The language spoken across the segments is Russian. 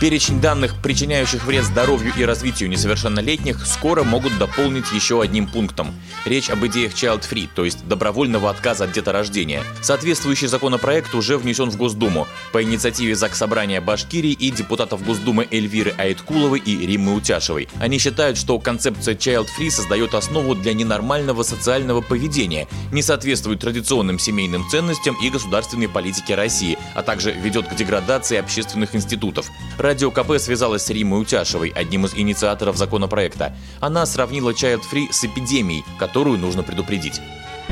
Перечень данных, причиняющих вред здоровью и развитию несовершеннолетних, скоро могут дополнить еще одним пунктом. Речь об идеях Child Free, то есть добровольного отказа от деторождения. Соответствующий законопроект уже внесен в Госдуму по инициативе Заксобрания Башкирии и депутатов Госдумы Эльвиры Айткуловой и Риммы Утяшевой. Они считают, что концепция Child Free создает основу для ненормального социального поведения, не соответствует традиционным семейным ценностям и государственной политике России, а также ведет к деградации общественных институтов. Радио КП связалась с Римой Утяшевой, одним из инициаторов законопроекта. Она сравнила Child Free с эпидемией, которую нужно предупредить.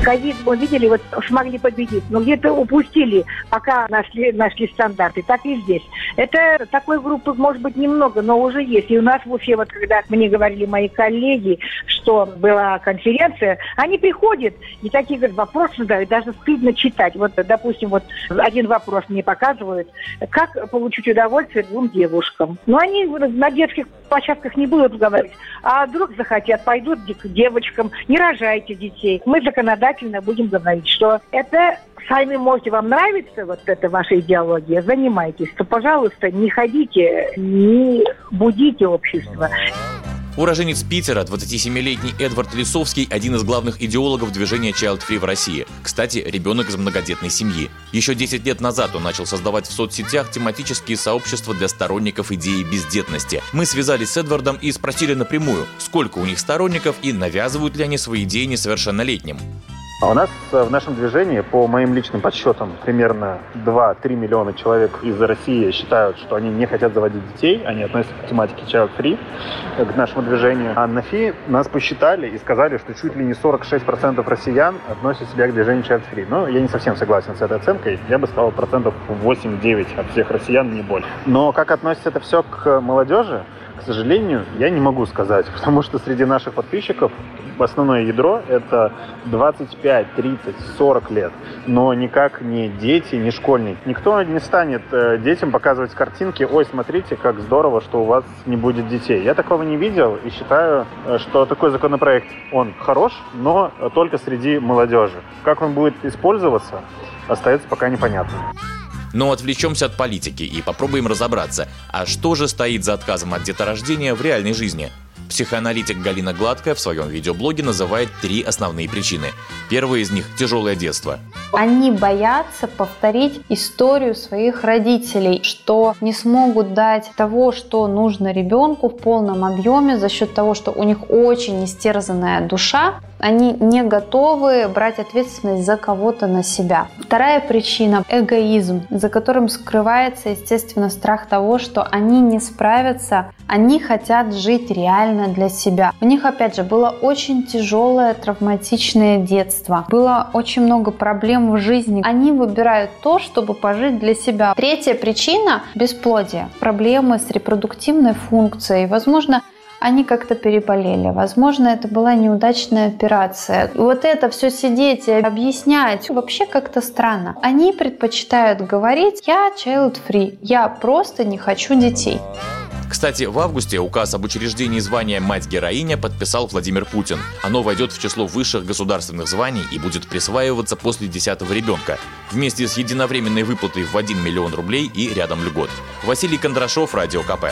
Ковид, мы видели, вот смогли победить, но где-то упустили, пока нашли, нашли стандарты. Так и здесь. Это такой группы, может быть, немного, но уже есть. И у нас в Уфе, вот когда мне говорили мои коллеги, что была конференция, они приходят и такие говорят, вопросы задают, даже стыдно читать. Вот, допустим, вот один вопрос мне показывают, как получить удовольствие двум девушкам. Но они на детских площадках не будут говорить, а вдруг захотят, пойдут к девочкам, не рожайте детей. Мы законодательно будем говорить, что это сами можете, вам нравится вот эта ваша идеология, занимайтесь, то, пожалуйста, не ходите, не будите общество. Уроженец Питера, 27-летний Эдвард Лисовский, один из главных идеологов движения Child Free в России. Кстати, ребенок из многодетной семьи. Еще 10 лет назад он начал создавать в соцсетях тематические сообщества для сторонников идеи бездетности. Мы связались с Эдвардом и спросили напрямую, сколько у них сторонников и навязывают ли они свои идеи несовершеннолетним. А у нас э, в нашем движении, по моим личным подсчетам, примерно 2-3 миллиона человек из России считают, что они не хотят заводить детей, они относятся к тематике Child Free, э, к нашему движению. А на ФИ нас посчитали и сказали, что чуть ли не 46% россиян относят себя к движению Child Free. Но я не совсем согласен с этой оценкой. Я бы сказал процентов 8-9 от всех россиян, не больше. Но как относится это все к молодежи? Сожалению, я не могу сказать, потому что среди наших подписчиков основное ядро это 25, 30, 40 лет, но никак не дети, не школьники. Никто не станет э, детям показывать картинки, ой, смотрите, как здорово, что у вас не будет детей. Я такого не видел и считаю, э, что такой законопроект, он хорош, но только среди молодежи. Как он будет использоваться, остается пока непонятным. Но отвлечемся от политики и попробуем разобраться, а что же стоит за отказом от деторождения в реальной жизни – Психоаналитик Галина Гладкая в своем видеоблоге называет три основные причины. Первая из них – тяжелое детство. Они боятся повторить историю своих родителей, что не смогут дать того, что нужно ребенку в полном объеме за счет того, что у них очень истерзанная душа, они не готовы брать ответственность за кого-то на себя. Вторая причина – эгоизм, за которым скрывается, естественно, страх того, что они не справятся, они хотят жить реально для себя. У них, опять же, было очень тяжелое травматичное детство, было очень много проблем в жизни. Они выбирают то, чтобы пожить для себя. Третья причина – бесплодие, проблемы с репродуктивной функцией, возможно, они как-то переболели. Возможно, это была неудачная операция. Вот это все сидеть и объяснять вообще как-то странно. Они предпочитают говорить «я child free», «я просто не хочу детей». Кстати, в августе указ об учреждении звания «Мать-героиня» подписал Владимир Путин. Оно войдет в число высших государственных званий и будет присваиваться после десятого ребенка, вместе с единовременной выплатой в 1 миллион рублей и рядом льгот. Василий Кондрашов, Радио КП.